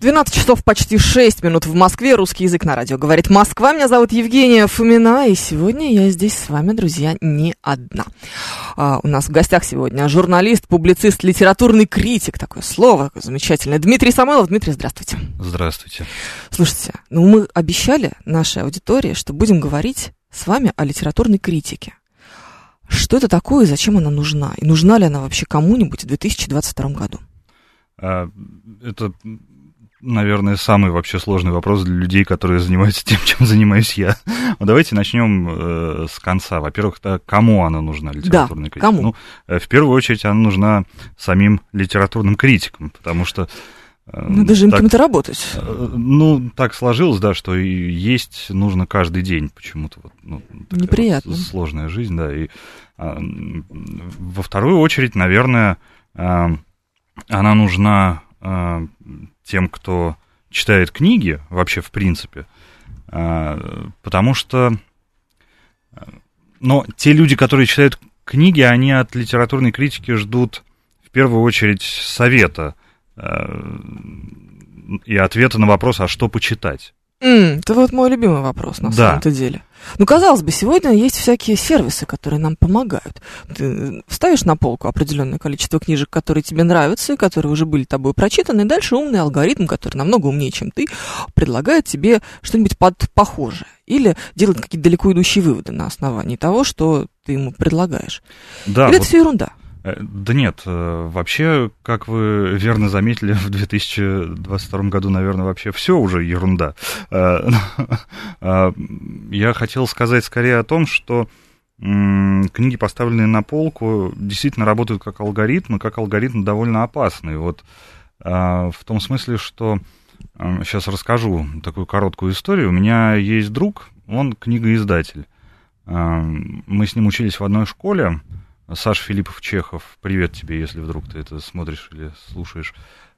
12 часов почти 6 минут в Москве. Русский язык на радио. Говорит Москва. Меня зовут Евгения Фомина. И сегодня я здесь с вами, друзья, не одна. А, у нас в гостях сегодня журналист, публицист, литературный критик. Такое слово такое замечательное. Дмитрий Самойлов. Дмитрий, здравствуйте. Здравствуйте. Слушайте, ну мы обещали нашей аудитории, что будем говорить с вами о литературной критике. Что это такое и зачем она нужна? И нужна ли она вообще кому-нибудь в 2022 году? А, Это, наверное, самый вообще сложный вопрос для людей, которые занимаются тем, чем занимаюсь я. Вот давайте начнем э, с конца. Во-первых, да, кому она нужна, литературная критика? кому? Ну, э, в первую очередь, она нужна самим литературным критикам, потому что... э, Надо же им кем-то работать. э, Ну, так сложилось, да, что и есть нужно каждый день почему-то. Вот, ну, Неприятно. вот сложная жизнь, да. И а, во вторую очередь, наверное, а, она нужна тем, кто читает книги, вообще в принципе, а, потому что... а, Но те люди, которые читают книги, они от литературной критики ждут в первую очередь совета а, и ответа на вопрос, а что почитать. М, это вот мой любимый вопрос, на Да. самом-то деле. Ну, казалось бы, сегодня есть всякие сервисы, которые нам помогают. Ты ставишь на полку определенное количество книжек, которые тебе нравятся, и которые уже были тобой прочитаны, и дальше умный алгоритм, который намного умнее, чем ты, предлагает тебе что-нибудь под похожее. Или делает какие-то далеко идущие выводы на основании того, что ты ему предлагаешь. Да, Или вот, это все ерунда. Э, да нет, э, вообще, как вы верно заметили, в 2022 году, наверное, вообще все уже ерунда. Э, э, Я хотел сказать скорее о том, что книги, поставленные на полку, действительно работают как алгоритмы, как алгоритм довольно опасный. Вот э, в том смысле, что сейчас расскажу такую короткую историю. У меня есть друг, он книгоиздатель. Мы с ним учились в одной школе. Саша Филиппов Чехов, привет тебе, если вдруг ты это смотришь или слушаешь.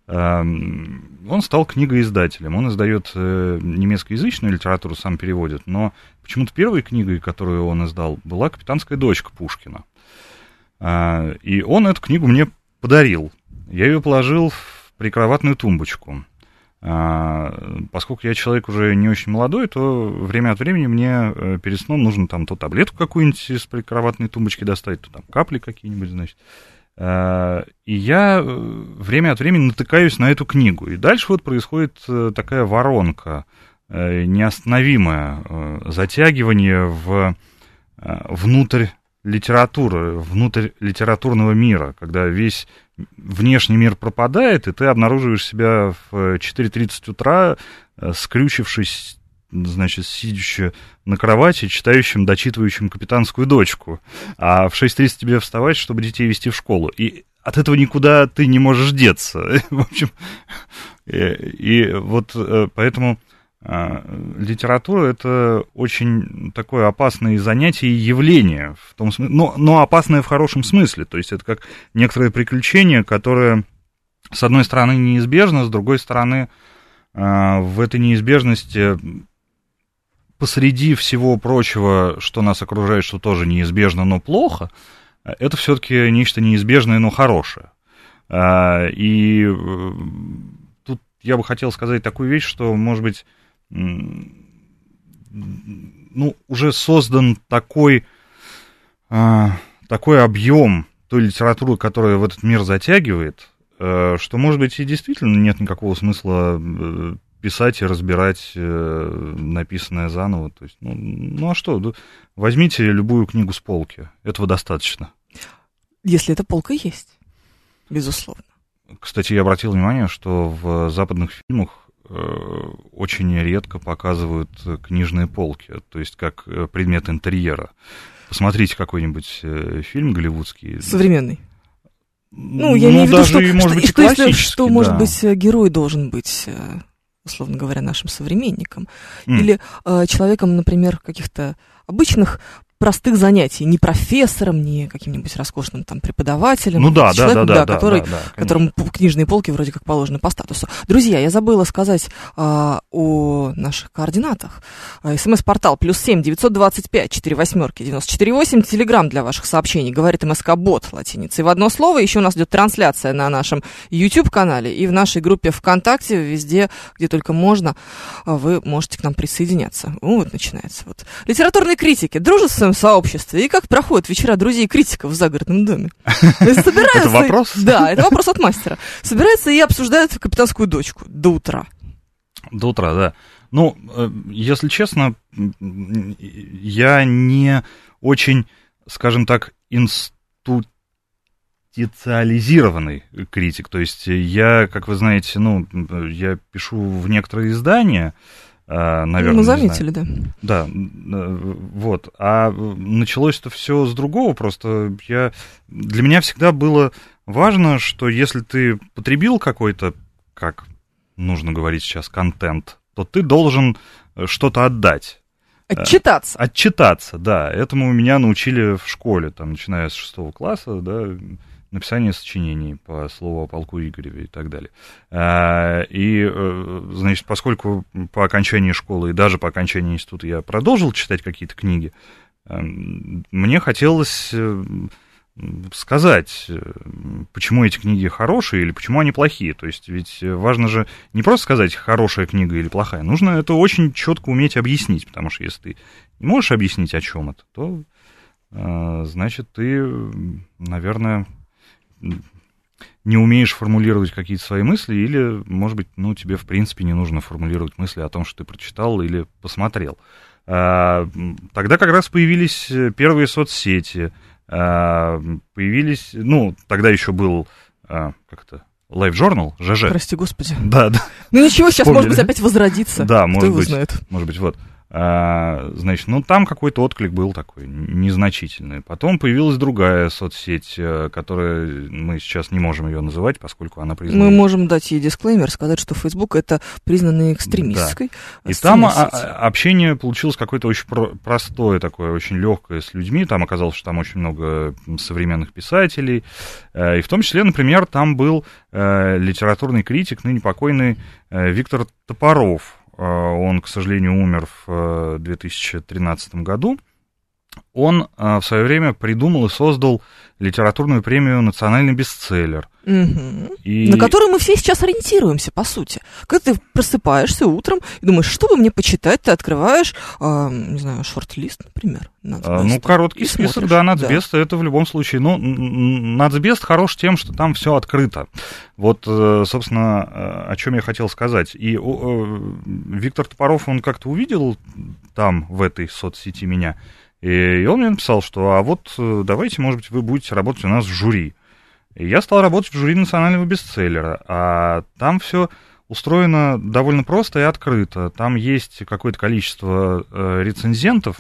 Эм, Он стал книгоиздателем. Он издает э, немецкоязычную литературу, сам переводит, но почему-то первой книгой, которую он издал, была «Капитанская дочка» Пушкина. А, И он эту книгу мне подарил. Я ее положил в прикроватную тумбочку. А, Поскольку я человек уже не очень молодой, то время от времени мне э, перед сном нужно там то таблетку какую-нибудь из прикроватной тумбочки достать, то там капли какие-нибудь, значит. А, И я э, время от времени натыкаюсь на эту книгу. И дальше вот происходит э, такая воронка, неостановимое затягивание в внутрь литературы, внутрь литературного мира, когда весь внешний мир пропадает, и ты обнаруживаешь себя в 4.30 утра, э, скрючившись, значит, сидящим на кровати, читающим, дочитывающим капитанскую дочку. А в 6.30 тебе вставать, чтобы детей вести в школу. И от этого никуда ты не можешь деться. В общем, и, и вот э, поэтому литература это очень такое опасное занятие и явление, в том смысле, но, но опасное в хорошем смысле. То есть это как некоторое приключение, которое, с одной стороны, неизбежно, с другой стороны, а, в этой неизбежности посреди всего прочего, что нас окружает, что тоже неизбежно, но плохо, это все-таки нечто неизбежное, но хорошее. А, И э, тут я бы хотел сказать такую вещь, что, может быть, ну, уже создан такой, а, такой объем той литературы, которая в этот мир затягивает, э, что, может быть, и действительно нет никакого смысла э, писать и разбирать э, написанное заново. То есть, ну, ну а что, возьмите любую книгу с полки, этого достаточно. Если эта полка есть, безусловно. Кстати, я обратил внимание, что в западных фильмах очень редко показывают э, книжные полки, то есть как э, предмет интерьера. Посмотрите какой-нибудь э, фильм голливудский. Современный. Ну, я имею в виду, что, и, может что, быть, и что, если- что, может да. быть, э, герой должен быть э, условно говоря, нашим современником. Mm. Или э, человеком, например, каких-то обычных простых занятий, не профессором, не каким-нибудь роскошным там преподавателем. Ну да, человеком, да, да, да, который, да, да, которому книжные полки вроде как положены по статусу. Друзья, я забыла сказать а, о наших координатах. А, СМС-портал плюс семь девятьсот двадцать пять четыре восьмерки девяносто четыре восемь. Телеграмм для ваших сообщений. Говорит МСК Бот латиницей в одно слово. Еще у нас идет трансляция на нашем YouTube канале и в нашей группе ВКонтакте везде, где только можно, а, вы можете к нам присоединяться. Вот начинается вот литературные критики. Дружат с своем сообществе. И как проходят вечера друзей критиков в загородном доме? Это вопрос? Да, это вопрос от мастера. Собираются и обсуждают капитанскую дочку до утра. До утра, да. Ну, э, если честно, я не очень, скажем так, институциализированный критик. То есть я, как вы знаете, ну, я пишу в некоторые издания, наверное. Ну, заметили, да. Да, вот. А началось это все с другого, просто я... Для меня всегда было важно, что если ты потребил какой-то, как нужно говорить сейчас, контент, то ты должен что-то отдать. Отчитаться. Отчитаться, да. Этому меня научили в школе, там, начиная с шестого класса, да, написание сочинений по слову о полку Игореве и так далее. А, и, э, значит, поскольку по окончании школы и даже по окончании института я продолжил читать какие-то книги, эм, мне хотелось э, сказать, э, почему эти книги хорошие или почему они плохие. То есть ведь важно же не просто сказать, хорошая книга или плохая, нужно это очень четко уметь объяснить, потому что если ты не можешь объяснить, о чем это, то значит, ты, наверное, не умеешь формулировать какие-то свои мысли, или, может быть, ну, тебе, в принципе, не нужно формулировать мысли о том, что ты прочитал или посмотрел. А, тогда как раз появились э, первые соцсети, а, появились, ну, тогда еще был, а, как то Live Journal, ЖЖ. Прости, господи. Да, да. Ну ничего, сейчас, Вспомнили. может быть, опять возродиться. Да, Кто может быть. Знает. Может быть, вот. А, значит, ну там какой-то отклик был такой незначительный. Потом появилась другая соцсеть, э, которая мы сейчас не можем ее называть, поскольку она признана. Мы можем дать ей дисклеймер, сказать, что Facebook это признанная экстремистской. Да. И там сеть. общение получилось какое-то очень простое такое, очень легкое с людьми. Там оказалось, что там очень много современных писателей. Э, и в том числе, например, там был э, литературный критик, ныне покойный Виктор Топоров а, он, к сожалению, умер в 2013 э, году, он а, в свое время придумал и создал литературную премию «Национальный бестселлер». Угу. И... На которую мы все сейчас ориентируемся, по сути. Когда ты просыпаешься утром и думаешь, что бы мне почитать, ты открываешь, э, не знаю, шорт-лист, например. А, ну, короткий список, смотришь. да, нацбест, да. это в любом случае. Ну, нацбест хорош тем, что там все открыто. Вот, э, собственно, э, о чем я хотел сказать. И э, Виктор Топоров, он как-то увидел там, в этой соцсети меня, и он мне написал, что а вот э, давайте, может быть, вы будете работать у нас в жюри. И я стал работать в жюри национального бестселлера. А там все устроено довольно просто и открыто. Там есть какое-то количество э, рецензентов,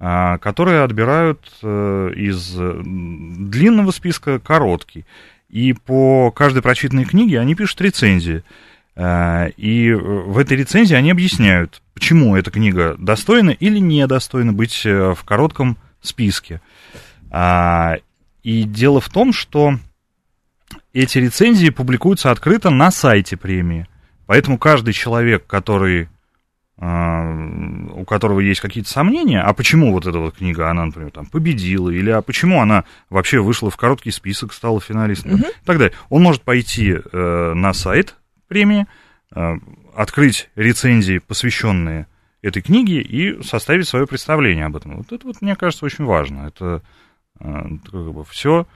э, которые отбирают э, из длинного списка короткий. И по каждой прочитанной книге они пишут рецензии. Э, и в этой рецензии они объясняют, почему эта книга достойна или недостойна быть э, в коротком списке. А, и дело в том, что эти рецензии публикуются открыто на сайте премии. Поэтому каждый человек, который, а, у которого есть какие-то сомнения, а почему вот эта вот книга, она, например, там победила, или а почему она вообще вышла в короткий список, стала финалистом, угу. и так далее, он может пойти э, на сайт премии, открыть рецензии, посвященные этой книге, и составить свое представление об этом. Вот это вот, мне кажется, очень важно. Это э, как бы все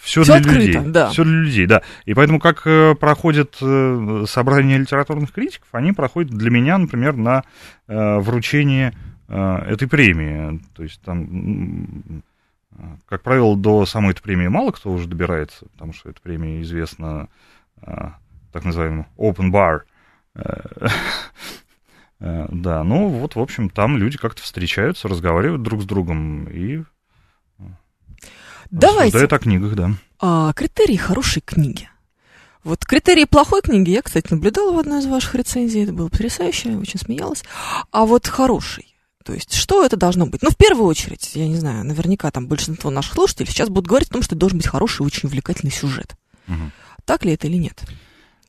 все, для открыто, людей. Да. Все для людей, да. И поэтому, как э, проходят э, собрания литературных критиков, они проходят для меня, например, на вручение этой премии. То есть там, как правило, до самой этой премии мало кто уже добирается, потому что эта премия известна так называемый open bar. Э, э, да, ну вот, в общем, там люди как-то встречаются, разговаривают друг с другом и Давайте. рассуждают о книгах, да. А, критерии хорошей книги. Вот критерии плохой книги я, кстати, наблюдала в одной из ваших рецензий. Это было потрясающе, очень смеялась. А вот хороший. То есть, что это должно быть? Ну, в первую очередь, я не знаю, наверняка там большинство наших слушателей сейчас будут говорить о том, что должен быть хороший, очень увлекательный сюжет. Угу. Так ли это или нет?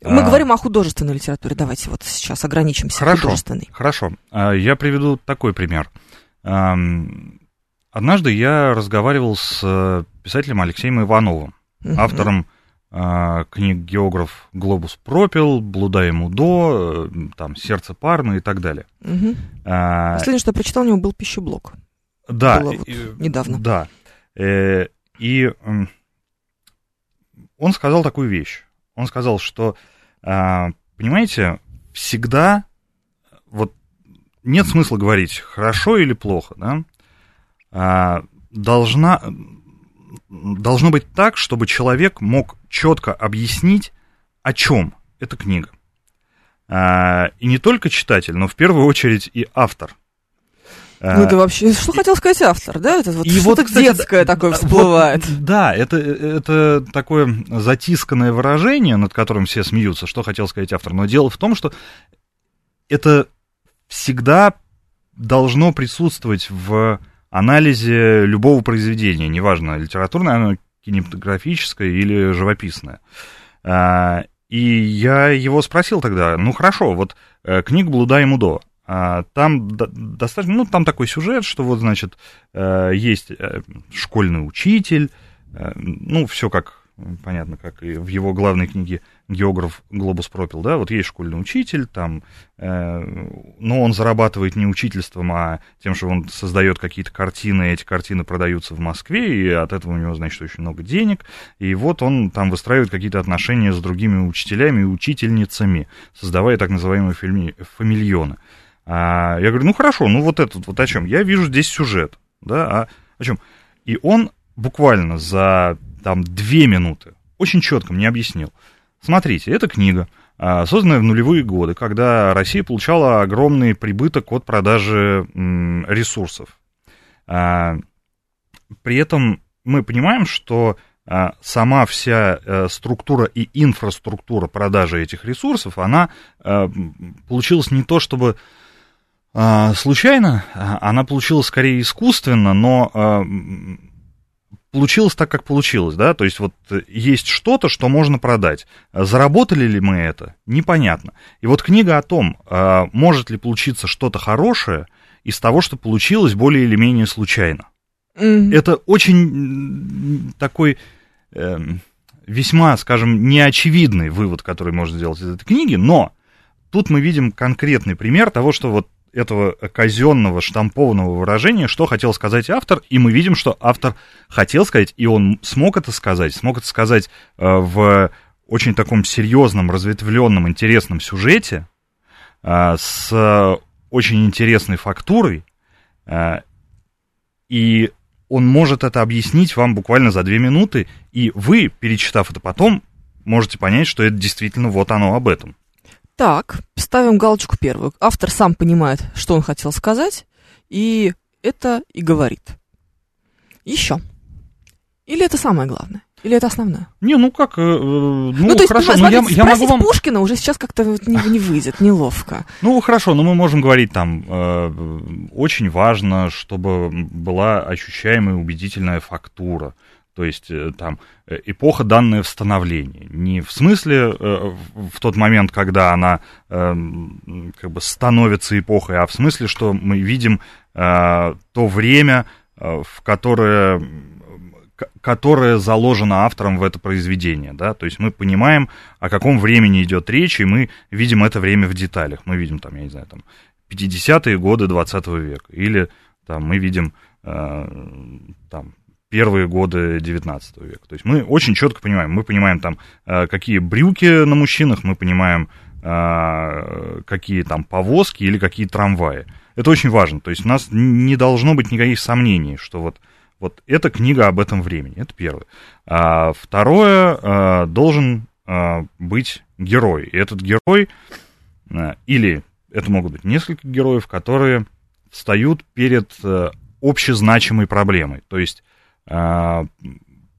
Мы а... говорим о художественной литературе. Давайте вот сейчас ограничимся хорошо, художественной. Хорошо. А, я приведу такой пример. Однажды я разговаривал с э, писателем Алексеем Ивановым, угу. автором а, книг географ Глобус пропил, Блуда ему до, э, там Сердце парно и так далее. Угу. А, Последнее, что я прочитал, у него был пищеблок. Да. Было вот недавно. Да. Э, и он сказал такую вещь. Он сказал, что, понимаете, всегда вот нет смысла говорить хорошо или плохо, да? А, должна должно быть так, чтобы человек мог четко объяснить, о чем эта книга. А, и не только читатель, но в первую очередь и автор. Ну, это вообще, что хотел сказать автор, да? Это вот что-то вот, детское такое всплывает. Вот, да, это, это такое затисканное выражение, над которым все смеются, что хотел сказать автор. Но дело в том, что это всегда должно присутствовать в анализе любого произведения, неважно, литературное оно кинематографическое или живописное. А, и я его спросил тогда, ну хорошо, вот э, книга «Блуда и Мудо», там достаточно, ну, там такой сюжет, что вот, значит, э, есть э, школьный учитель, ну, все как понятно, как и в его главной книге географ Глобус пропил, да, вот есть школьный учитель, там, э, но он зарабатывает не учительством, а тем, что он создает какие-то картины, и эти картины продаются в Москве, и от этого у него, значит, очень много денег, и вот он там выстраивает какие-то отношения с другими учителями и учительницами, создавая так называемые фами- фамильоны. А я говорю, ну хорошо, ну вот этот вот о чем? Я вижу здесь сюжет, да, а о чем? И он буквально за там две минуты очень четко мне объяснил. Смотрите, эта книга, а, созданная в нулевые годы, когда Россия получала огромный прибыток от продажи ресурсов. А, при этом мы понимаем, что а, сама вся э, структура и инфраструктура продажи этих ресурсов, она получилась не то чтобы случайно, она получилась скорее искусственно, но получилось так, как получилось, да, то есть вот есть что-то, что можно продать. Заработали ли мы это? Непонятно. И вот книга о том, а, может ли получиться что-то хорошее из того, что получилось более или менее случайно. Mm-hmm. Это очень такой э, весьма, скажем, неочевидный вывод, который можно сделать из этой книги, но тут мы видим конкретный пример того, что вот этого казенного штампованного выражения, что хотел сказать автор, и мы видим, что автор хотел сказать, и он смог это сказать, смог это сказать э, в очень таком серьезном, разветвленном, интересном сюжете, э, с очень интересной фактурой, э, и он может это объяснить вам буквально за две минуты, и вы, перечитав это потом, можете понять, что это действительно вот оно об этом. Так, ставим галочку первую. Автор сам понимает, что он хотел сказать, и это и говорит. Еще. Или это самое главное? Или это основное? Не, ну как, э, ну, ну то есть, хорошо, но я, я могу вам... Пушкина уже сейчас как-то не, не выйдет, неловко. Ну, хорошо, но мы можем говорить там, э, очень важно, чтобы была ощущаемая убедительная фактура. То есть э, там э, эпоха данная в. Не в смысле э, в тот момент, когда она эм, как бы становится эпохой, а в смысле, что мы видим то время, в которое которое заложено автором в это произведение, да, то есть мы понимаем, о каком времени идет речь, и мы видим это время в деталях, мы видим там, я не знаю, там, 50-е годы 20 века, или там мы видим там первые годы 19 века. То есть мы очень четко понимаем, мы понимаем там, э, какие брюки на мужчинах, мы понимаем, э, какие там повозки или какие трамваи. Это очень важно. То есть у нас не должно быть никаких сомнений, что вот, вот эта книга об этом времени. Это первое. А второе, э, должен быть герой. И этот герой, или это могут быть несколько героев, которые встают перед общезначимой проблемой. То есть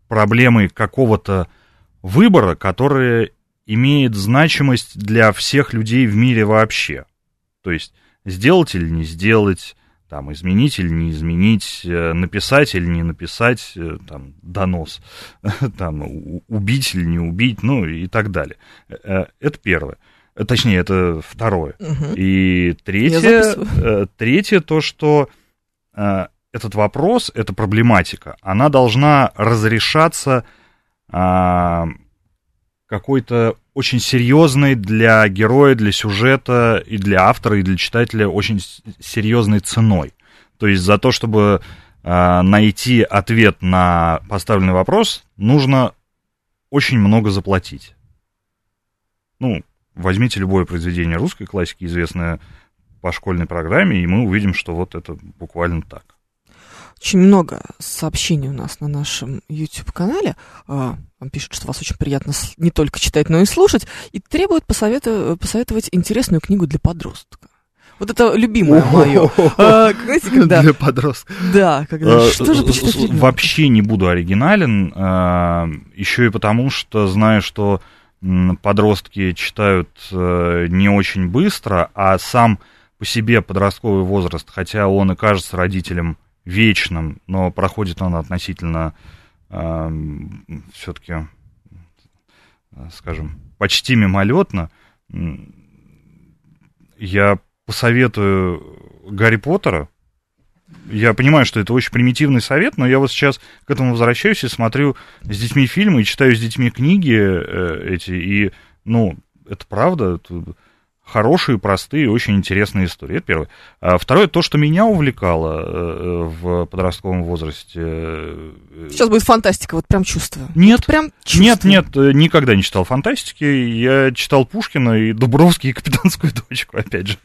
проблемы какого-то выбора, которые имеет значимость для всех людей в мире вообще. То есть сделать или не сделать, там, изменить или не изменить, э, написать или не написать, э, там, донос, там, убить или не убить, ну и так далее. Э, это первое. Точнее, это второе. Мгм. И третье, третье то, что этот вопрос, эта проблематика, она должна разрешаться а, какой-то очень серьезной для героя, для сюжета и для автора, и для читателя очень серьезной ценой. То есть за то, чтобы а, найти ответ на поставленный вопрос, нужно очень много заплатить. Ну, возьмите любое произведение русской классики, известное по школьной программе, и мы увидим, что вот это буквально так. Очень много сообщений у нас на нашем YouTube-канале. А, Вам пишут, что вас очень приятно не только читать, но и слушать. И требуют посовету- посоветовать интересную книгу для подростка. Вот это любимое мое. А, Знаете, когда... Для подростков. Да, когда... Э, Что же почитать ребенку? Вообще не буду оригинален, еще и потому, что знаю, что подростки читают э, не очень быстро, а сам по себе подростковый возраст, хотя он и кажется родителям вечным, но проходит он относительно все-таки, скажем, почти мимолетно. Я посоветую Гарри Поттера, я понимаю, что это очень примитивный совет, но я вот сейчас к этому возвращаюсь и смотрю с детьми фильмы и читаю с детьми книги э, эти, и, ну, это правда, это хорошие, простые, очень интересные истории. Это первое. А второе, то, что меня увлекало э, в подростковом возрасте. э, Сейчас будет фантастика, вот прям чувствую. Нет, Прям нет, чувствую. нет, э, никогда не читал фантастики. Я читал Пушкина и Дубровский, и Капитанскую дочку, опять же.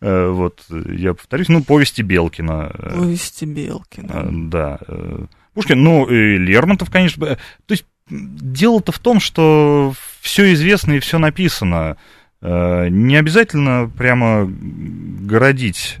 Э, Вот, э, я повторюсь, ну, повести Белкина. э, Повести Белкина. Э, Да. э, Пушкин, ну, и Лермонтов, конечно. э, То есть дело-то в том, что все известно и все написано. Э, Не обязательно прямо городить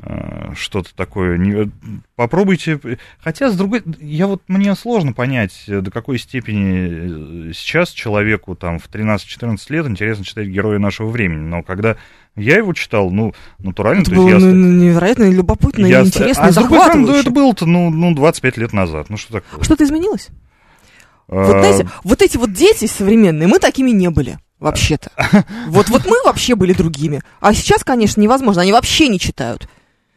э, что-то такое. Не- Попробуйте. Хотя, с другой, я вот мне сложно понять, э, до какой степени э, сейчас человеку там в 13-14 лет интересно читать героя нашего времени. Но когда я его читал, ну, натурально, Это то есть было я ну, ста- невероятно любопытно я и интересно, а и с другой стороны, ну, это было-то, ну, ну, 25 лет назад. Ну, что такое? Что-то изменилось? Вот знаете, вот эти вот дети современные, мы такими не были. Вообще-то. Вот, вот мы вообще были другими. А сейчас, конечно, невозможно. Они вообще не читают.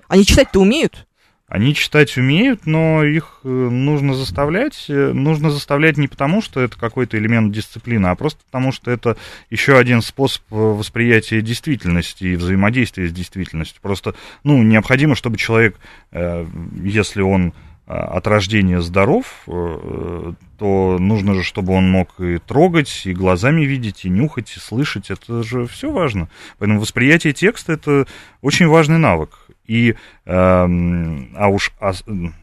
Они читать-то умеют. Они читать умеют, но их э, нужно заставлять. Э, Нужно заставлять не потому, что это какой-то элемент дисциплины, а просто потому, что это еще один способ э, восприятия действительности и взаимодействия с действительностью. Просто, ну, необходимо, чтобы человек, если он от рождения здоров, э, то нужно же, чтобы он мог и трогать, и глазами видеть, и нюхать, и слышать. Это же все важно. Поэтому восприятие текста это очень важный навык. И, эм, а уж м,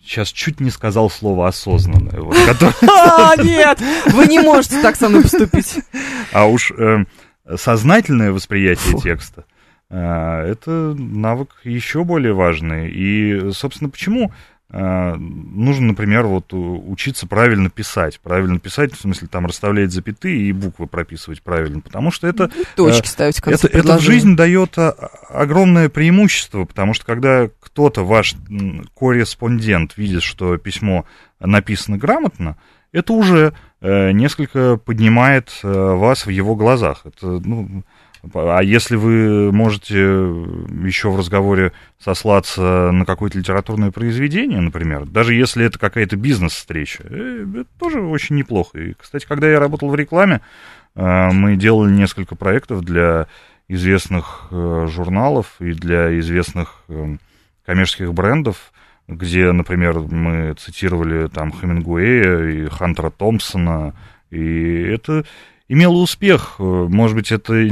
сейчас чуть не сказал слово осознанное, вот, которое- А, нет, вы не можете так со мной поступить. а уж эм, сознательное восприятие Фу. текста. Э, Это навык еще более важный. И, собственно, почему э, нужно, например, вот учиться правильно писать. Правильно писать, в смысле, там расставлять запятые и буквы прописывать правильно. Потому что это Точки ставить в конце это, это в предложения. жизнь дает а, огромное преимущество, потому что когда кто-то, ваш корреспондент, видит, что письмо написано грамотно, это уже э, несколько поднимает э, вас в его глазах. Это, ну, а если вы можете еще в разговоре сослаться на какое-то литературное произведение, например, даже если это какая-то бизнес-встреча, э, это тоже очень неплохо. И, кстати, когда я работал в рекламе, э, мы делали несколько проектов для известных э, журналов и для известных э, коммерческих брендов, где, например, мы цитировали там Хемингуэя и Хантера Томпсона, и это имело успех. Э, Может быть, это, э,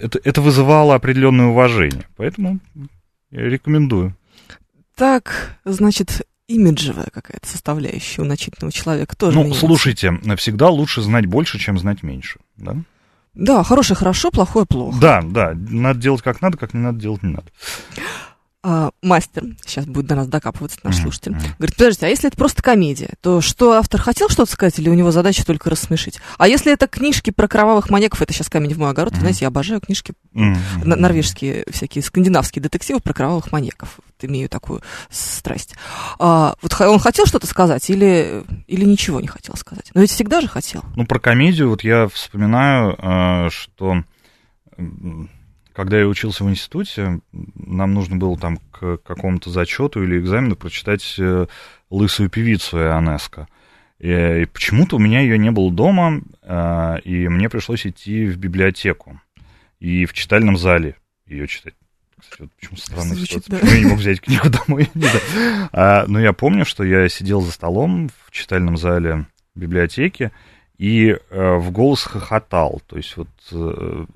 это, это вызывало определенное уважение. Поэтому рекомендую. Так, значит, имиджевая какая-то составляющая у начитанного человека тоже Ну, меняется. слушайте, всегда лучше знать больше, чем знать меньше. Да? Да, хорошее хорошо, плохое плохо. да, да, надо делать как надо, как не надо делать не надо. А, мастер, сейчас будет до нас докапываться наш Мгм, слушатель, говорит, подождите, а если это просто комедия, то что автор хотел что-то сказать, или у него задача только рассмешить? А если это книжки про кровавых маньяков, это сейчас камень в мой огород, Мгм. знаете, я обожаю книжки н- норвежские всякие скандинавские детективы про кровавых маньяков. Вот имею такую страсть. А, вот он хотел что-то сказать или, или ничего не хотел сказать? Но ведь всегда же хотел. Ну, про комедию вот я вспоминаю, э, что когда я учился в институте, нам нужно было там к какому-то зачету или экзамену прочитать э, «Лысую певицу» Ионеско. И, и почему-то у меня ее не было дома, э, и мне пришлось идти в библиотеку и в читальном зале ее читать. Кстати, вот почему странная Звучит, ситуация, да. почему я не мог взять книгу домой. А, но я помню, что я сидел за столом в читальном зале библиотеки и э, в голос хохотал, то есть вот э,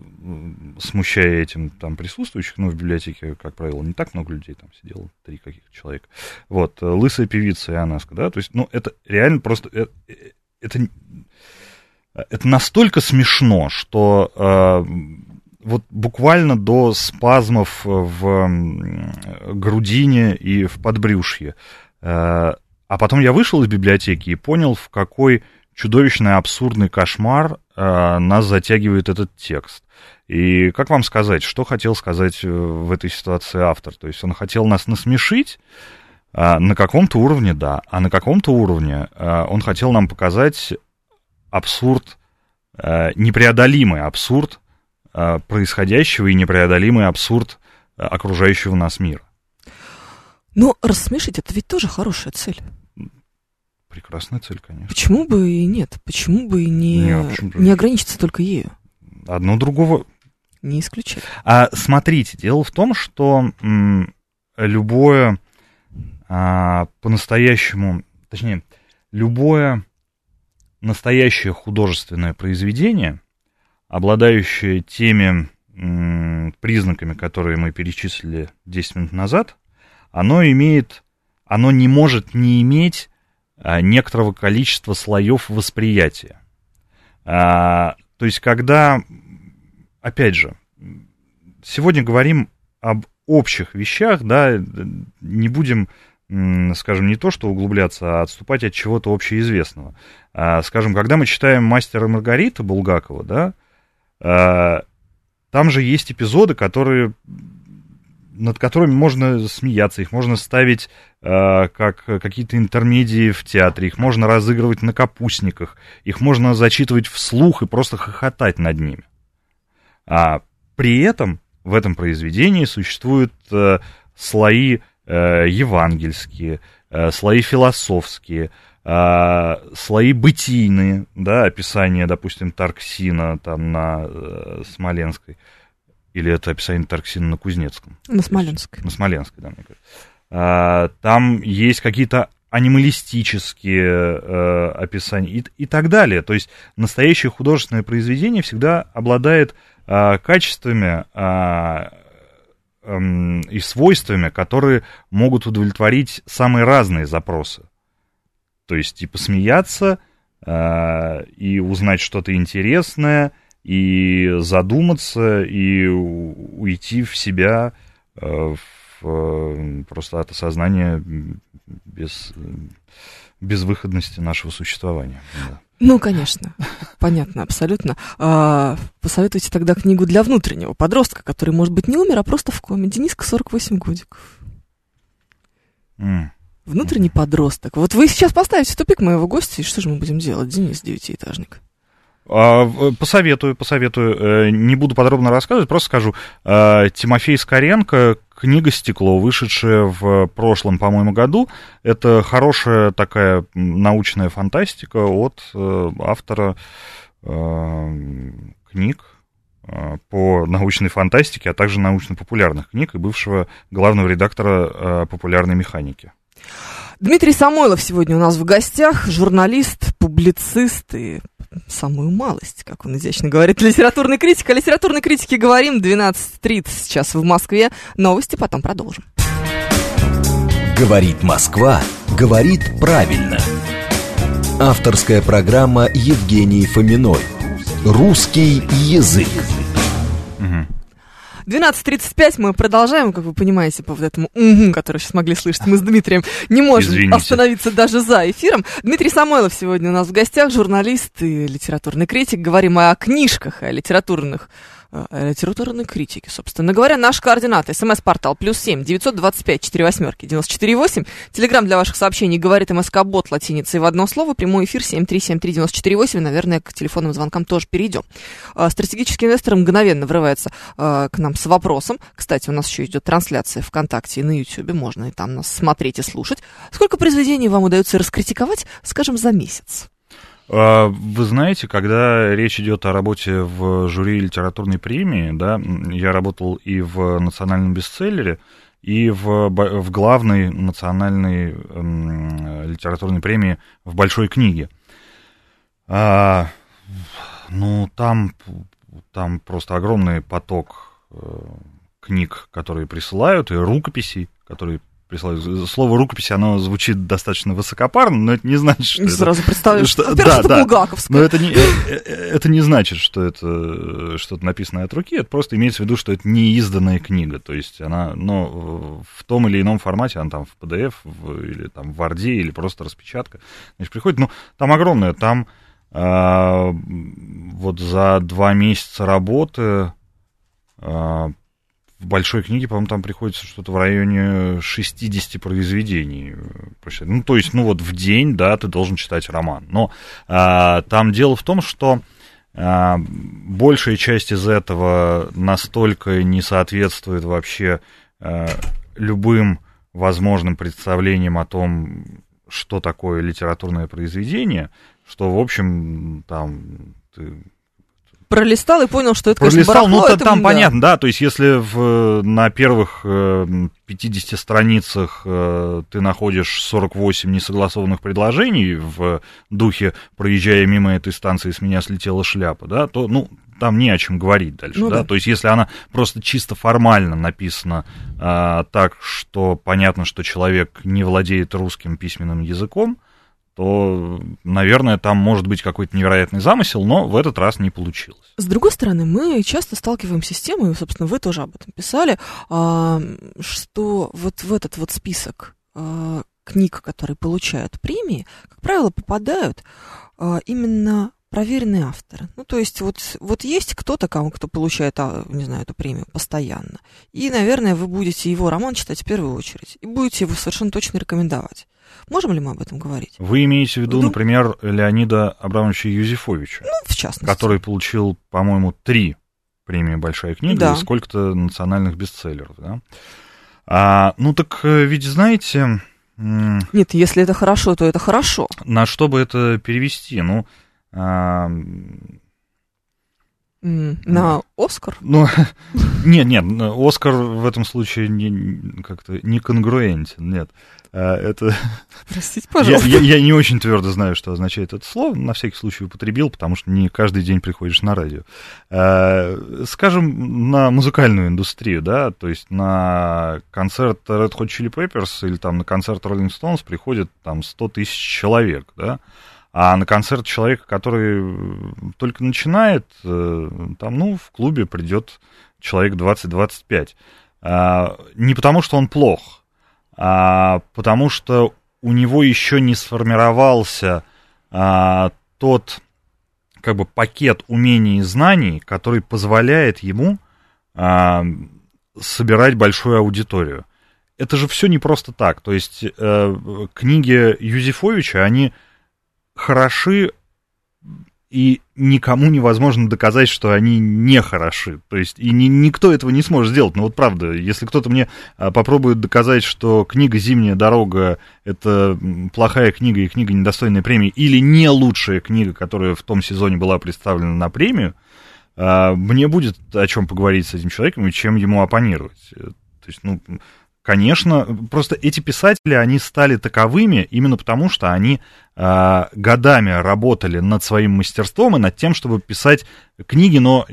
смущая этим там присутствующих, ну, в библиотеке, как правило, не так много людей, там сидело три каких-то человека. Вот, э, лысая певица Ионеско, да, то есть, ну, это реально просто, э, э, это, это настолько смешно, что э, вот буквально до спазмов в грудине и в подбрюшье. Э, А потом я вышел из библиотеки и понял, в какой чудовищный абсурдный кошмар э, нас затягивает этот текст. И как вам сказать, что хотел сказать э, в этой ситуации автор? То есть он хотел нас насмешить, а, на каком-то уровне, да, а на каком-то уровне а, он хотел нам показать абсурд, а, непреодолимый абсурд а, происходящего и непреодолимый абсурд а, окружающего нас мира. Но рассмешить это ведь тоже хорошая цель. Прекрасная цель, конечно. Почему бы и нет? Почему бы и не, Не, а не ограничиться только ею? Одно другого... Не исключать. А смотрите, дело в том, что м, любое а, по-настоящему, точнее, любое настоящее художественное произведение, обладающее теми м, признаками, которые мы перечислили 10 минут назад, оно имеет, оно не может не иметь некоторого количества слоев восприятия. А, то есть, когда, опять же, сегодня говорим об общих вещах, да, не будем, скажем, не то что углубляться, а отступать от чего-то общеизвестного. А, скажем, когда мы читаем «Мастера Маргарита» Булгакова, да, а, там же есть эпизоды, которые над которыми можно смеяться, их можно ставить э, как какие-то интермедии в театре, их можно разыгрывать на капустниках, их можно зачитывать вслух и просто хохотать над ними. А при этом в этом произведении существуют э, слои э, евангельские, э, слои философские, э, слои бытийные, да, описание, допустим, Тарксина там на э, Смоленской, или это описание Тарксина на Кузнецком. На Смоленской. На Смоленской, да, мне кажется. А, там есть какие-то анималистические э, описания и, и так далее. То есть настоящее художественное произведение всегда обладает э, качествами э, э, и свойствами, которые могут удовлетворить самые разные запросы. То есть и посмеяться, э, и узнать что-то интересное, и задуматься, и уйти в себя, э, в, э, просто от осознания без, безвыходности нашего существования. Да. Ну, конечно, понятно, абсолютно. А, посоветуйте тогда книгу для внутреннего подростка, который, может быть, не умер, а просто в коме. Дениска, 48 годиков. М. Внутренний подросток. Вот вы сейчас поставите в тупик моего гостя, и что же мы будем делать, Денис, девятиэтажник? А, в- Посоветую, посоветую. Э, Не буду подробно рассказывать, просто скажу. Э, Тимофей Скоренко, книга «Стекло», вышедшая в прошлом, по-моему, году. Это хорошая такая научная фантастика от э, автора э, книг э, по научной фантастике, а также научно-популярных книг и бывшего главного редактора э, популярной механики. Дмитрий Самойлов сегодня у нас в гостях, журналист, публицист и самую малость, как он изящно говорит, литературный критик. О литературной критике говорим, 12.30 сейчас в Москве. Новости потом продолжим. Говорит Москва, говорит правильно. Авторская программа Евгении Фоминой. Русский язык. Мгм. 12.35 мы продолжаем, как вы понимаете, по вот этому угу, который сейчас могли слышать. Мы с Дмитрием не можем Извините. остановиться даже за эфиром. Дмитрий Самойлов сегодня у нас в гостях, журналист и литературный критик. Говорим о книжках, о литературных литературной критики, собственно говоря. Наш координат. СМС-портал плюс семь девятьсот двадцать пять четыре восьмерки девяносто четыре восемь. Телеграмм для ваших сообщений говорит МСК-бот латиницей в одно слово. Прямой эфир семь три семь три девяносто четыре восемь. Наверное, к телефонным звонкам тоже перейдем. А, Стратегический инвестор мгновенно врывается а, к нам с вопросом. Кстати, у нас еще идет трансляция ВКонтакте и на Ютьюбе. Можно и там нас смотреть и слушать. Сколько произведений вам удается раскритиковать, скажем, за месяц? А, Вы знаете, когда речь идет о работе в жюри литературной премии, да, я работал и в национальном бестселлере, и в, в главной национальной м, литературной премии в большой книге. А, ну, там, там просто огромный поток э, книг, которые присылают, и рукописей, которые присылают. Слово рукопись, оно звучит достаточно высокопарно, но это не значит, что это Сразу представляешь, что- да, это да. булгаковское. но это не, э, э, это не значит, что это э, что-то написанное от руки, это просто имеется в виду, что это не изданная книга, то есть она, ну, в том или ином формате, она там в PDF в- или там в Word или просто распечатка, значит, приходит, ну, там огромное, там а, вот за два месяца работы а, в большой книге, по-моему, там приходится что-то в районе 60 произведений. э. Ну, то есть, ну вот в день, да, ты должен читать роман. Но а, там дело в том, что а, большая часть из этого настолько не соответствует вообще а, любым возможным представлениям о том, что такое литературное произведение, что, в общем, там ты Пролистал и понял, что это, конечно, Пролистал, ну барахло, та- это, там да. понятно, да, то есть если в, на первых э, 50 страницах э, ты находишь 48 несогласованных предложений в духе «проезжая мимо этой станции, с меня слетела шляпа», да, то, ну, там не о чем говорить дальше, Ну да? да. то есть если она просто чисто формально написана а, так, что понятно, что человек не владеет русским письменным языком, то, наверное, там может быть какой-то невероятный замысел, но в этот раз не получилось. С другой стороны, мы часто сталкиваемся с тем, и, собственно, вы тоже об этом писали, а, что вот в этот вот список а, книг, которые получают премии, как правило, попадают а, именно проверенные авторы. Ну, то есть вот, вот есть кто-то, кому, кто получает, не знаю, эту премию постоянно. И, наверное, вы будете его роман читать в первую очередь. И будете его совершенно точно рекомендовать. Можем ли мы об этом говорить? Вы имеете в виду, Ну. например, Леонида Абрамовича Юзефовича, Ну, в частности. который получил, по-моему, три премии «Большая книга» Да. и сколько-то национальных бестселлеров, да? А, ну так э, ведь знаете, Нет, если это хорошо, то это хорошо. на что бы это перевести? Ну, а, На Оскар? ну, нет, нет, Оскар в этом случае не, как-то не конгруентен, нет. А, Это Простите, Я, пожалуйста. я- я не очень твердо знаю, что означает это слово, на всякий случай употребил, потому что не каждый день приходишь на радио. Э, Скажем, на музыкальную индустрию, да, то есть на концерт Red Hot Chili Peppers или там на концерт Rolling Stones приходит там 100 тысяч человек, да, а на концерт человека, который только начинает, э, там, ну, в клубе придет человек 20-25. А, Не потому, что он плох, а потому что у него еще не сформировался а, тот как бы пакет умений и знаний, который позволяет ему а, собирать большую аудиторию. Это же все не просто так. То есть э, книги Юзефовича, они хороши, и никому невозможно доказать, что они не хороши. То есть и ни- никто этого не сможет сделать. Но вот правда, если кто-то мне а, попробует доказать, что книга «Зимняя дорога» — это плохая книга и книга недостойная премии, или не лучшая книга, которая в том сезоне была представлена на премию, а, мне будет о чем поговорить с этим человеком и чем ему оппонировать. Э, То есть, ну, конечно, просто эти писатели, они стали таковыми именно потому, что они а, годами работали над своим мастерством и над тем, чтобы писать книги, но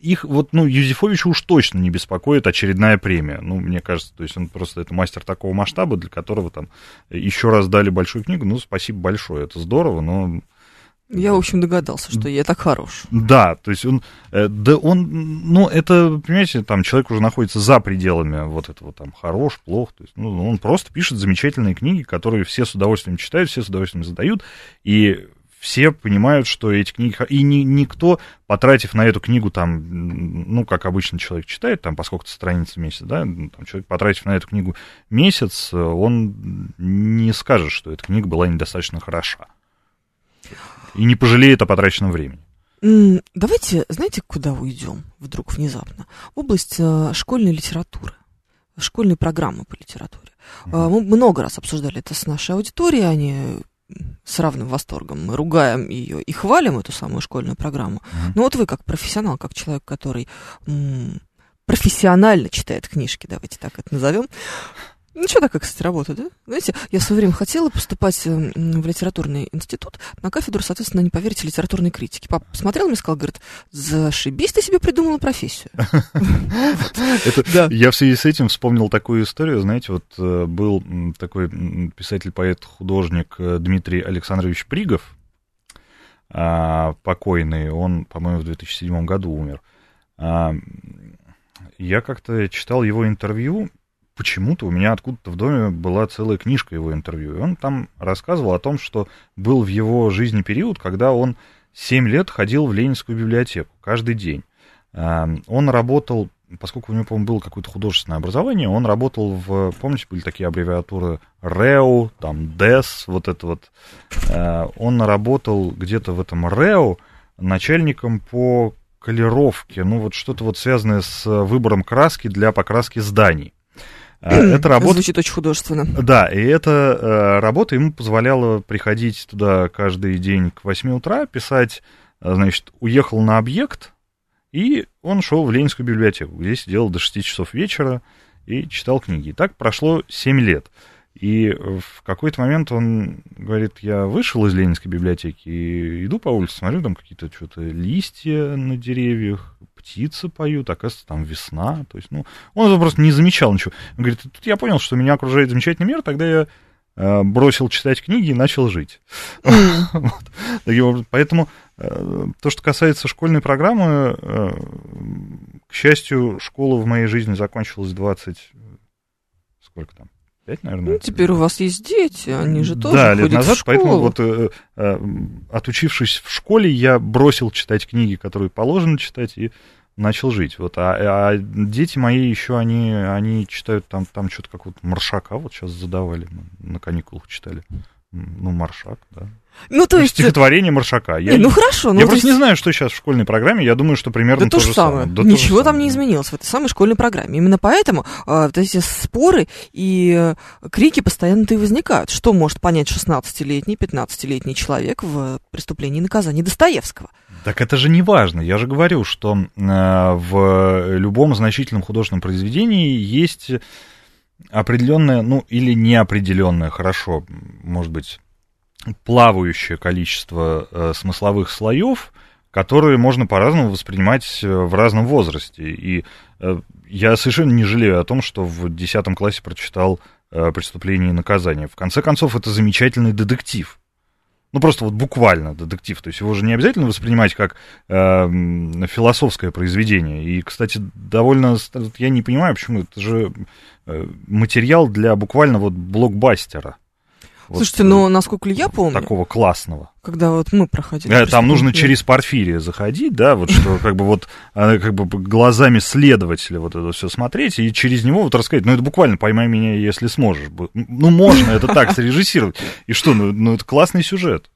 их вот, ну, Юзефовича уж точно не беспокоит очередная премия. Ну, мне кажется, то есть он просто это мастер такого масштаба, для которого там еще раз дали большую книгу. Ну, спасибо большое, это здорово, но Я, в общем, догадался, что я так хорош. Да, то есть он, э, да он, ну, это, понимаете, там человек уже находится за пределами вот этого там хорош, плох, то есть, ну, он просто пишет замечательные книги, которые все с удовольствием читают, все с удовольствием задают, и все понимают, что эти книги... И ни, никто, потратив на эту книгу, там, ну, как обычно человек читает, там, по сколько-то страниц в месяц, да, ну, там, человек, потратив на эту книгу месяц, он не скажет, что эта книга была недостаточно хороша. И не пожалеет о потраченном времени. Давайте, знаете, куда уйдем вдруг внезапно? В область э, школьной литературы, школьной программы по литературе. Mm-hmm. Мы много раз обсуждали это с нашей аудиторией, они с равным восторгом мы ругаем ее и хвалим эту самую школьную программу. Mm-hmm. Но вот вы как профессионал, как человек, который профессионально читает книжки, давайте так это назовем, ну, что такая, кстати, работа, да? Знаете, я в свое время хотела поступать эм, в литературный институт на кафедру, соответственно, не поверите, литературной критики. Папа посмотрел мне и сказал, говорит, зашибись, ты себе придумала профессию. Я в связи с этим вспомнил такую историю, знаете, вот э, был такой писатель, поэт, художник э, Дмитрий Александрович Пригов, а, покойный, он, по-моему, в 2007 году умер. А, я как-то читал его интервью, почему-то у меня откуда-то в доме была целая книжка его интервью. И он там рассказывал о том, что был в его жизни период, когда он 7 лет ходил в Ленинскую библиотеку каждый день. Эм, он работал, поскольку у него, по-моему, было какое-то художественное образование, он работал в, помните, были такие аббревиатуры РЭУ, там ДЭС, вот это вот. Э, он работал где-то в этом РЭУ начальником по колеровке, ну вот что-то вот связанное с выбором краски для покраски зданий. А, эта работа... Звучит очень художественно. Да, и эта э, работа ему позволяла приходить туда каждый день к 8 утра, писать, э, значит, уехал на объект, и он шел в Ленинскую библиотеку, где сидел до 6 часов вечера и читал книги. И так прошло 7 лет. И в какой-то момент он говорит, я вышел из Ленинской библиотеки и иду по улице, смотрю, там какие-то что-то листья на деревьях, птицы поют, оказывается, там весна. То есть, ну, он просто не замечал ничего. Он говорит, тут я понял, что меня окружает замечательный мир, тогда я э, бросил читать книги и начал жить. Поэтому э, то, что касается школьной программы, э, к счастью, школа в моей жизни закончилась 20... Сколько там? Пять, наверное. Ну, теперь у вас есть дети, они же тоже Да, лет назад, в школу. поэтому вот э, э, отучившись в школе, я бросил читать книги, которые положено читать, и начал жить. Вот, а, а дети мои еще, они, они читают там, там что-то как вот Маршака, вот сейчас задавали, на каникулах читали. Ну, Маршак, да. Ну, то есть... Стихотворение Маршака. Я, ну, хорошо. Ну, я просто есть... не знаю, что сейчас в школьной программе. Я думаю, что примерно да то, же самое. Да Ничего там самое. не изменилось в этой самой школьной программе. Именно поэтому э, вот эти споры и э, крики постоянно-то и возникают. Что может понять 16-летний, 15-летний человек в преступлении и наказании Достоевского? Так это же не важно. Я же говорю, что э, в любом значительном художественном произведении есть определенное, ну, или неопределенное, хорошо, может быть, плавающее количество э, смысловых слоев, которые можно по-разному воспринимать э, в разном возрасте. И э, я совершенно не жалею о том, что в 10 классе прочитал э, «Преступление и наказание». В конце концов, это замечательный детектив. Ну, просто вот буквально детектив. То есть его же не обязательно воспринимать как э, философское произведение. И, кстати, довольно... Я не понимаю, почему. Это же э, материал для буквально вот блокбастера. Вот, Слушайте, ну, насколько я помню... Такого классного. Когда вот мы проходили... Да, там нужно через Порфирия заходить, да, вот что как бы вот а, как бы глазами следователя вот это все смотреть и через него вот рассказать. Ну, это буквально «поймай меня, если сможешь». Ну, можно это так срежиссировать. И что, ну, ну это классный сюжет.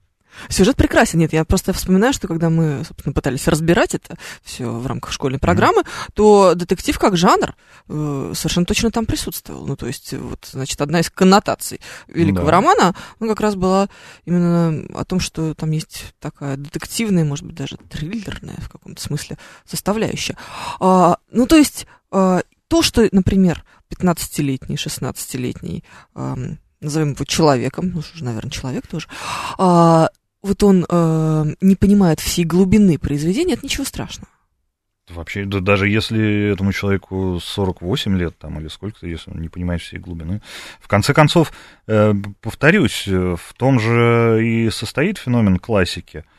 Сюжет прекрасен. Нет, я просто вспоминаю, что когда мы, собственно, пытались разбирать это все в рамках школьной программы, mm-hmm. то детектив как жанр э, совершенно точно там присутствовал. Ну, то есть, вот, значит, одна из коннотаций великого да. романа, ну, как раз была именно о том, что там есть такая детективная, может быть, даже триллерная в каком-то смысле составляющая. А, ну, то есть, а, то, что, например, 15-летний, 16-летний, а, назовем его человеком, ну, что же, наверное, человек тоже, а, вот он э, не понимает всей глубины произведения, это ничего страшного. Вообще, да, даже если этому человеку 48 лет там, или сколько-то, если он не понимает всей глубины. В конце концов, э, повторюсь, в том же и состоит феномен классики –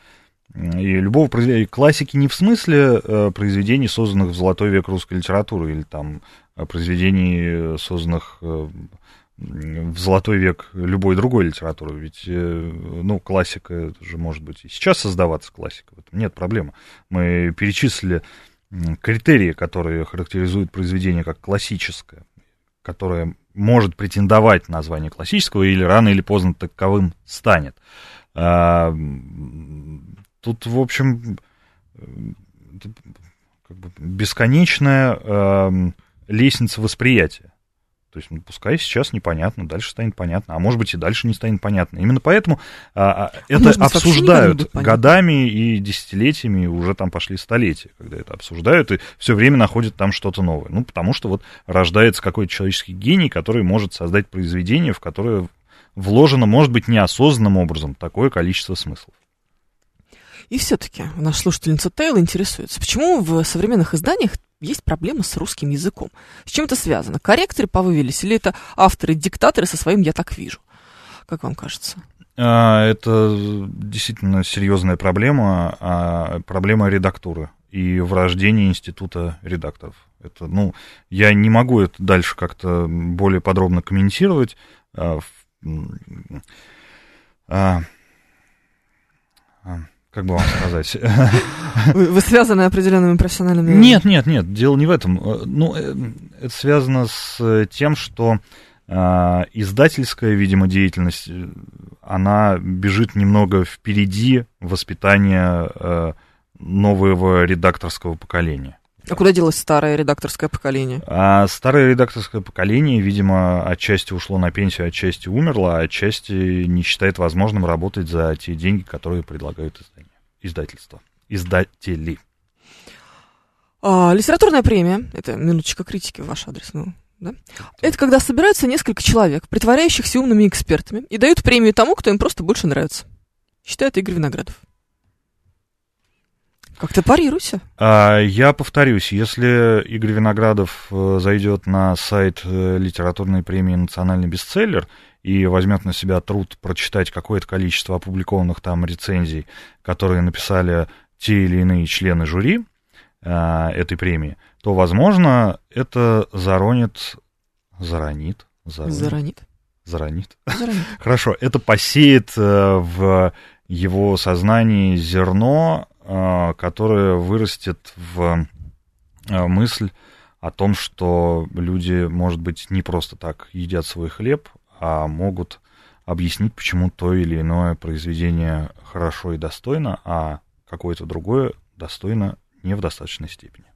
И любого произведения, классики не в смысле э, произведений, созданных в золотой век русской литературы, или там э, произведений, созданных э, в золотой век любой другой литературы. Ведь, э, ну, классика же может быть и сейчас создаваться классика. Нет проблемы. Мы перечислили критерии, которые характеризуют произведение как классическое, которое может претендовать на название классического или рано или поздно таковым станет. А, тут, в общем, как бы бесконечная э, лестница восприятия. То есть, ну, пускай сейчас непонятно, дальше станет понятно, а может быть и дальше не станет понятно. Именно поэтому а, а, это а обсуждают годами и десятилетиями, и уже там пошли столетия, когда это обсуждают, и все время находят там что-то новое. Ну, потому что вот рождается какой-то человеческий гений, который может создать произведение, в которое вложено, может быть, неосознанным образом такое количество смыслов. И все-таки наша слушательница Тейл интересуется, почему в современных изданиях есть проблемы с русским языком. С чем это связано? Корректоры повывелись или это авторы-диктаторы со своим «я так вижу»? Как вам кажется? А, это действительно серьезная проблема, а, проблема редактуры и врождения института редакторов. Это, ну, я не могу это дальше как-то более подробно комментировать. А, как бы вам сказать? Вы, связаны определенными профессиональными... Нет, нет, нет, дело не в этом. Э, ну, э, это связано с тем, что э, издательская, видимо, деятельность, она бежит немного впереди воспитания нового редакторского поколения. А куда делось старое редакторское поколение? А старое редакторское поколение, видимо, отчасти ушло на пенсию, отчасти умерло, а отчасти не считает возможным работать за те деньги, которые предлагают издания, издательства, издатели. А, литературная премия, это минуточка критики в ваш адрес, ну, да? Это когда собираются несколько человек, притворяющихся умными экспертами, и дают премию тому, кто им просто больше нравится. Считает Игорь Виноградов. Как-то парируйся. А, я повторюсь, если Игорь Виноградов э, зайдет на сайт э, литературной премии «Национальный бестселлер» и возьмет на себя труд прочитать какое-то количество опубликованных там рецензий, которые написали те или иные члены жюри а, этой премии, то, возможно, это заронит, заронит, заронит, заронит, заронит. заронит. Хорошо, это посеет э, в его сознании зерно которая вырастет в а, мысль о том, что люди, может быть, не просто так едят свой хлеб, а могут объяснить, почему то или иное произведение хорошо и достойно, а какое-то другое достойно не в достаточной степени.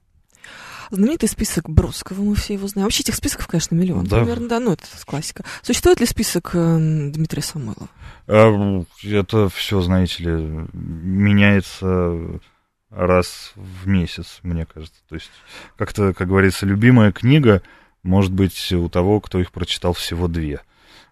Знаменитый список Бродского, мы все его знаем. Вообще этих списков, конечно, миллион. Да. Примерно, да, ну это классика. Существует ли список э, Дмитрия Самойлова? А, это все, знаете ли, меняется раз в месяц, мне кажется. То есть, как-то, как говорится, любимая книга может быть у того, кто их прочитал всего две.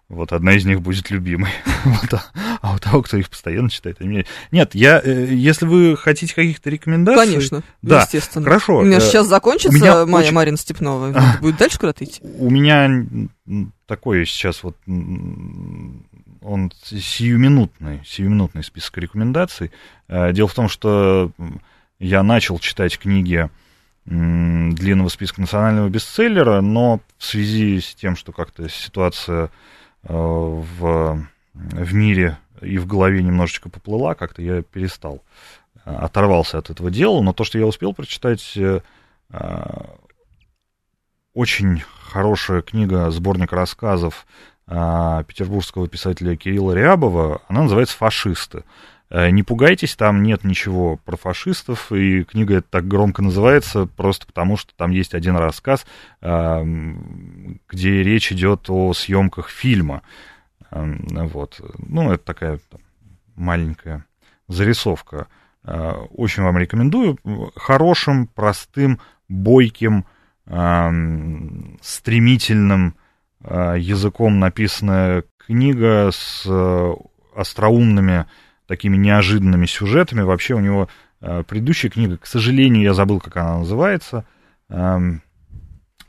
Вот одна из них будет любимой. вот, а, а у того, кто их постоянно читает, они... Нет, я, э, если вы хотите каких-то рекомендаций... Конечно, да, естественно. Хорошо. У меня э, сейчас закончится меня Майя очень... Марина Степнова. Будет дальше куда-то идти? У меня такое сейчас вот он сиюминутный, сиюминутный список рекомендаций. Э, дело в том, что я начал читать книги длинного списка национального бестселлера, но в связи с тем, что как-то ситуация в, в мире и в голове немножечко поплыла, как-то я перестал, э, оторвался от этого дела, но то, что я успел прочитать, э, очень хорошая книга, сборник рассказов петербургского писателя Кирилла Рябова, она называется «Фашисты». Не пугайтесь, там нет ничего про фашистов, и книга эта так громко называется просто потому, что там есть один рассказ, где речь идет о съемках фильма. Вот. Ну, это такая маленькая зарисовка. Очень вам рекомендую. Хорошим, простым, бойким, стремительным языком написанная книга с остроумными такими неожиданными сюжетами. Вообще у него э, предыдущая книга, к сожалению, я забыл, как она называется. Эм,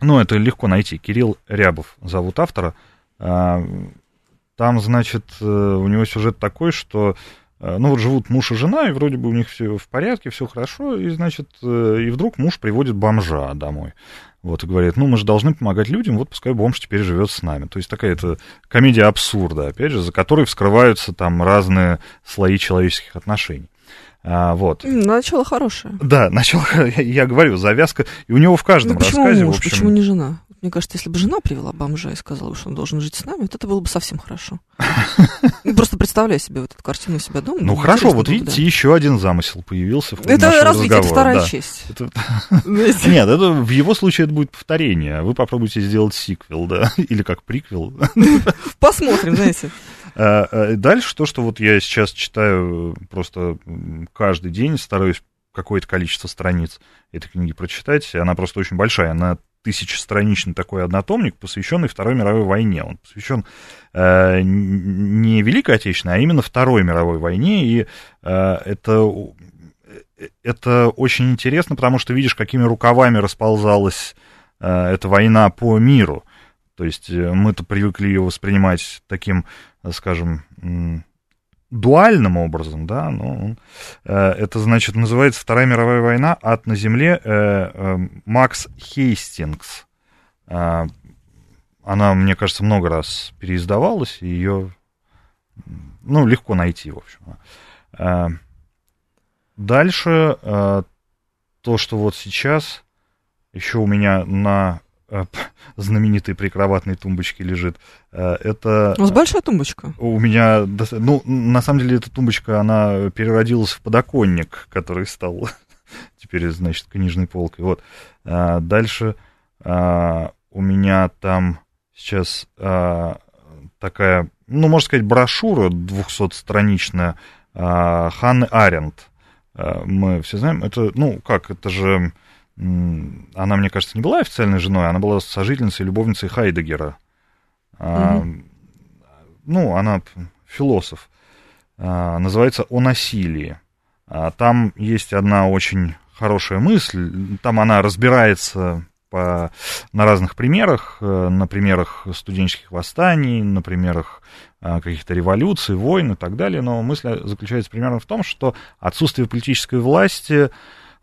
ну, это легко найти. Кирилл Рябов зовут автора. Э, там, значит, э, у него сюжет такой, что э, ну вот живут муж и жена, и вроде бы у них все в порядке, все хорошо, и, значит, э, и вдруг муж приводит бомжа домой. Вот, и говорит, ну, мы же должны помогать людям, вот пускай бомж теперь живет с нами. То есть такая это комедия абсурда, опять же, за которой вскрываются там разные слои человеческих отношений. А, вот. Начало хорошее. Да, начало, я, я говорю, завязка. И у него в каждом ну, почему рассказе, муж, в общем... почему не жена? Мне кажется, если бы жена привела бомжа и сказала, что он должен жить с нами, вот это было бы совсем хорошо. Ну, просто представляю себе вот эту картину у себя дома. Ну, хорошо, вот видите, еще один замысел появился Это развитие, это вторая. Это- Нет, это в его случае это будет повторение. Вы попробуйте сделать сиквел, да, или как приквел. Посмотрим, знаете. А, а, Дальше то, что вот я сейчас читаю просто каждый день, стараюсь какое-то количество страниц этой книги прочитать. Она просто очень большая, она тысячестраничный такой однотомник, посвященный Второй мировой войне. Он посвящен э, не Великой Отечественной, а именно Второй мировой войне. И э, это, э, это очень интересно, потому что видишь, какими рукавами расползалась э, эта война по миру. То есть э, мы-то привыкли ее воспринимать таким, э, скажем, дуальным образом, да, но э, это, значит, называется Вторая мировая война, ад на земле, э, э, Макс Хейстингс. Она, мне кажется, много раз переиздавалась, и ее, ну, легко найти, в общем. Дальше то, что вот сейчас еще у меня на знаменитой прикроватной тумбочке лежит, э, это... У вас большая тумбочка? У меня, ну, на самом деле, эта тумбочка, она переродилась в подоконник, который стал теперь, значит, книжной полкой. Вот. А, дальше у меня там сейчас такая, ну, можно сказать, брошюра 200-страничная а, Ханны Аренд. Мы все знаем, это, ну, как, это же... Она, мне кажется, не была официальной женой, она была сожительницей, любовницей Хайдегера. А, ну, она философ, а, называется «О насилии». А, Там есть одна очень хорошая мысль, там она разбирается по, на разных примерах, э, на примерах студенческих восстаний, на примерах а, каких-то революций, войн и так далее, но мысль заключается примерно в том, что отсутствие политической власти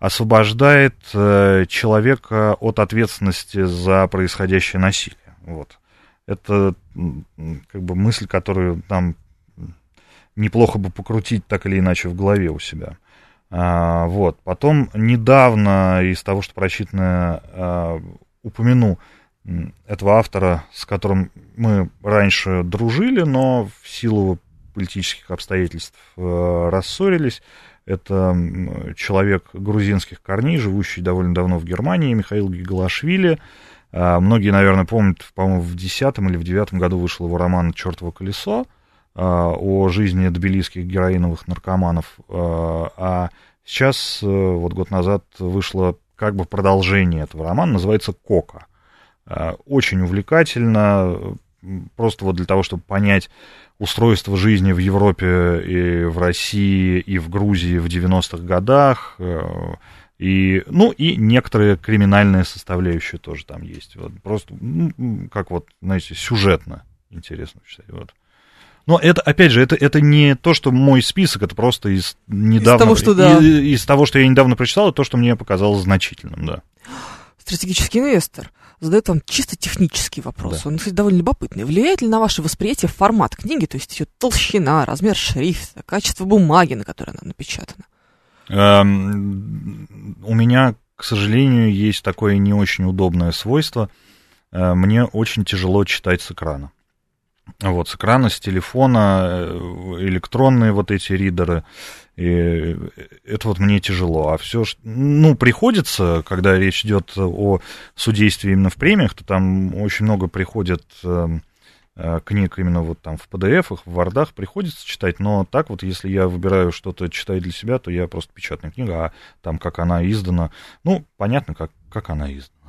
освобождает э, человека от ответственности за происходящее насилие. Вот. Это как бы мысль, которую нам неплохо бы покрутить так или иначе в голове у себя. А, вот. Потом недавно из того, что прочитано, а, упомяну этого автора, с которым мы раньше дружили, но в силу политических обстоятельств э, рассорились. Это человек грузинских корней, живущий довольно давно в Германии, Михаил Гигалашвили. А, Многие, наверное, помнят, по-моему, в 10 или в 9 году вышел его роман «Чертово колесо» а, о жизни тбилисских героиновых наркоманов. А а сейчас, э, вот год назад, вышло как бы продолжение этого романа, называется «Кока». Очень увлекательно, просто вот для того, чтобы понять устройство жизни в Европе и в России, и в Грузии в 90-х годах, э, и, ну, и некоторые криминальные составляющие тоже там есть. Вот просто, ну, как вот, знаете, сюжетно интересно читать. Вот. Но это, опять же, это, это не то, что мой список, это просто из недавно... того, что да. и- из того, что я недавно прочитал, и то, что мне показалось значительным, да. Стратегический инвестор задает вам чисто технический вопрос. Он, кстати, довольно любопытный. Влияет ли на ваше восприятие формат книги, то есть ее толщина, размер шрифта, качество бумаги, на которой она напечатана? Эм, У меня, к сожалению, есть такое не очень удобное свойство. Э, Мне очень тяжело читать с экрана. Вот, с экрана, с телефона, э, электронные вот эти ридеры, и это вот мне тяжело. А все, ну, приходится, когда речь идет о судействе именно в премиях, то там очень много приходит эм, э, книг именно вот там в PDF, в Вардах приходится читать, но так вот, если я выбираю что-то читать для себя, то я просто печатная книга, а там как она издана, ну, понятно, как, как она издана.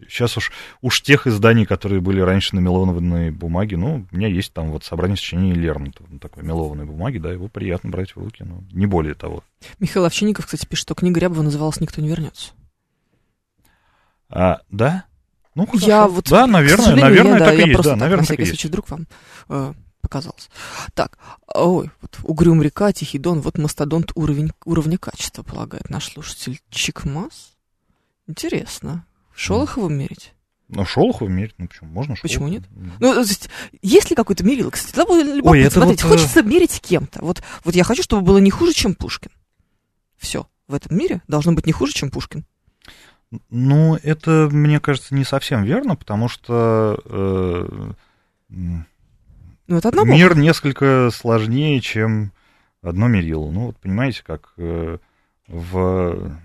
Сейчас уж, уж тех изданий, которые были раньше на мелованной бумаге, ну, у меня есть там вот собрание сочинений Лермонтова, на такой мелованной бумаге, да, его приятно брать в руки, но не более того. Михаил Овчинников, кстати, пишет, что книга Рябова называлась «Никто не вернется». А, да? Ну, хорошо. Я вот, да, наверное, наверное, я, да, так и я есть, просто да, так, наверное, на так и всякий есть. случай вдруг вам э, показалось. Так, ой, вот Угрюм река, Тихий Дон, вот мастодонт уровень, уровня качества, полагает наш слушатель Чикмас. Интересно. Шолохова мерить? Ну, Шолохова мерить, ну почему? Можно Почему Шолохова? Ну, то есть, есть ли какой-то мерил? Кстати, тогда будет любопытно. Ой, это Смотрите, вот, э, хочется мерить кем-то. Вот, вот я хочу, чтобы было не хуже, чем Пушкин. Все. В этом мире должно быть не хуже, чем Пушкин. Ну, это, мне кажется, не совсем верно, потому что э, Ну, это одного. мир несколько сложнее, чем одно мерило. Ну, вот понимаете, как э, в,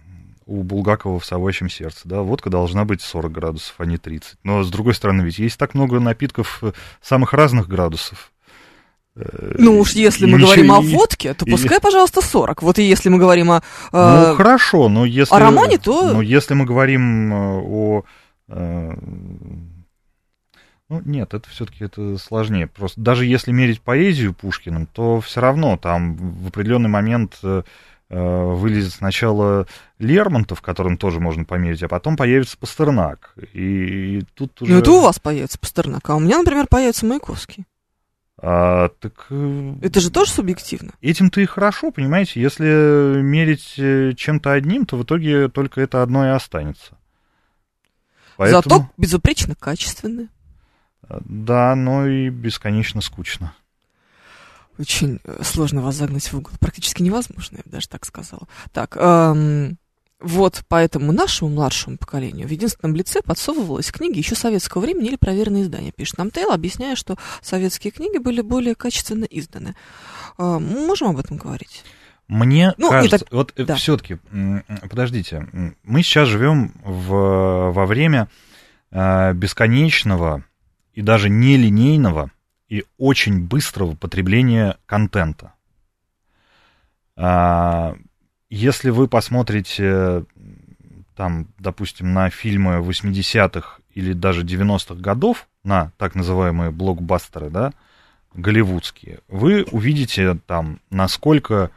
у Булгакова в «Совочем сердце», да, водка должна быть 40 градусов, а не 30. Но, с другой стороны, ведь есть так много напитков э, самых разных градусов. Э, Ну уж если мы говорим о водке, то и- пускай, пожалуйста, 40. Вот и если мы говорим о... Ну, э, хорошо, но если... о романе, то- Ну, если мы говорим о... э, Ну, нет, это все-таки это сложнее. Просто даже если мерить поэзию Пушкиным, то все равно там в определенный момент вылезет сначала Лермонтов, которым тоже можно померить, а потом появится Пастернак. И, и тут уже... Ну, это у вас появится Пастернак, а у меня, например, появится Маяковский. А, так э, Это же тоже субъективно. этим-то и хорошо, понимаете? Если мерить э, чем-то одним, то в итоге только это одно и останется. Зато безупречно качественное. Да, но и бесконечно скучно. Очень э, сложно вас загнать в угол. Практически невозможно, я бы даже так сказала. Так, эм, вот поэтому нашему младшему поколению в единственном лице подсовывалась книги еще советского времени или проверенные издания. Пишет нам Тейл, объясняя, что советские книги были более качественно изданы. Э, мы можем об этом говорить? Мне Ну, кажется, это- вот да. все-таки, подождите, мы сейчас живем в, во время э, бесконечного и даже нелинейного и очень быстрого потребления контента. А, Если вы посмотрите там, допустим, на фильмы 80-х или даже 90-х годов, на так называемые блокбастеры, да, голливудские, вы увидите там, насколько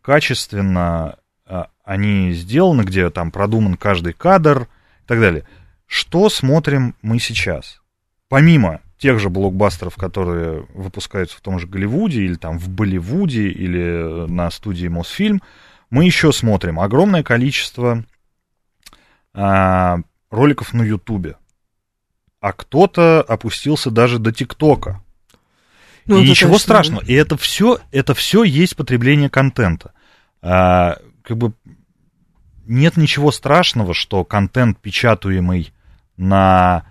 качественно а, они сделаны, где там продуман каждый кадр и так далее. Что смотрим мы сейчас? Помимо тех же блокбастеров, которые выпускаются в том же Голливуде или там в Болливуде или на студии Мосфильм, мы еще смотрим огромное количество а, роликов на Ютубе. А кто-то опустился даже до ТикТока. Ну, и ничего конечно, страшного. И это все, это все есть потребление контента. А, как бы нет ничего страшного, что контент, печатаемый на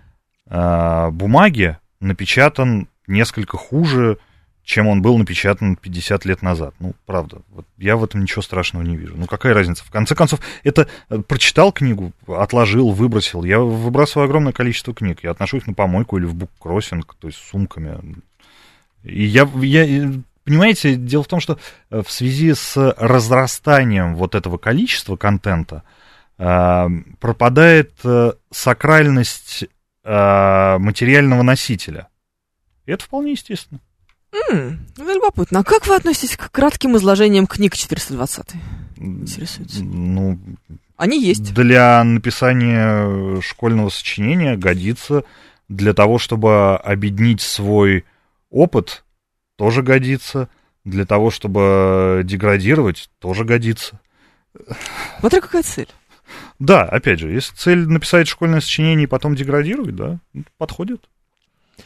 а, бумаге, напечатан несколько хуже, чем он был напечатан 50 лет назад. Ну, правда, вот я в этом ничего страшного не вижу. Ну, какая разница? В конце концов, это э, прочитал книгу, отложил, выбросил. Я выбрасываю огромное количество книг. Я отношу их на помойку или в буккроссинг, то есть с сумками. И я, я, э, понимаете, дело в том, что э, в связи с разрастанием вот этого количества контента пропадает сакральность э, материального носителя. И это вполне естественно. М, это любопытно. А как вы относитесь к кратким изложениям книг 420? Интересуется. Ну, Они есть. для написания школьного сочинения годится, для того, чтобы объединить свой опыт, тоже годится, для того, чтобы деградировать, тоже годится. Смотря какая цель. Да, опять же, если цель написать школьное сочинение и потом деградировать, да, подходит.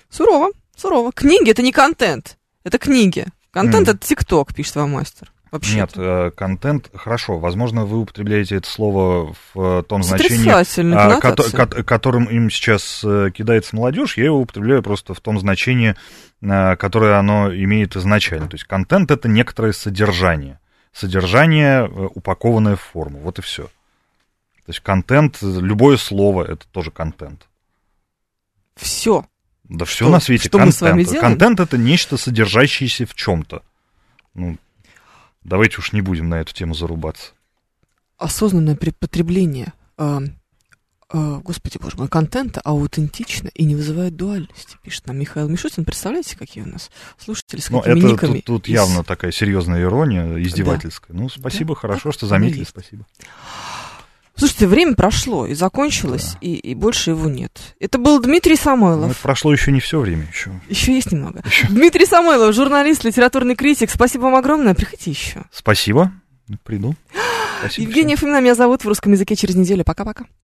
Сурово, сурово. Книги это не контент, это книги. Контент Мгм. это ТикТок, пишет вам мастер. Вообще. Нет, э, контент, хорошо, возможно, вы употребляете это слово в э, том значении, отрицательной а, кот- которым им сейчас э, кидается молодежь, я его употребляю просто в том значении, которое оно имеет изначально. То есть контент это некоторое содержание. Содержание, упакованное в форму. Вот и все. То есть контент, любое слово это тоже контент. Все. Да все Что- на свете что мы контент. с вами делаем? Контент это нечто, содержащееся в чем-то. Ну, давайте уж не будем на эту тему зарубаться. Осознанное потребление, э, э, господи боже мой, контента аутентично и не вызывает дуальности, пишет нам Михаил Мишутин. Представляете, какие у нас слушатели с Ну, какими это никами? тут, тут из- явно такая серьезная ирония, издевательская. Ну, спасибо, Да, хорошо, так что заметили, есть. спасибо. Слушайте, время прошло и закончилось, Да. и, и больше его нет. Это был Дмитрий Ну, Самойлов. это прошло еще не все время еще. Еще есть немного. Еще. Дмитрий Самойлов, журналист, литературный критик. Спасибо вам огромное. Приходите еще. Спасибо. Приду. Спасибо. Евгения Фомина меня зовут в русском языке через неделю. Пока-пока.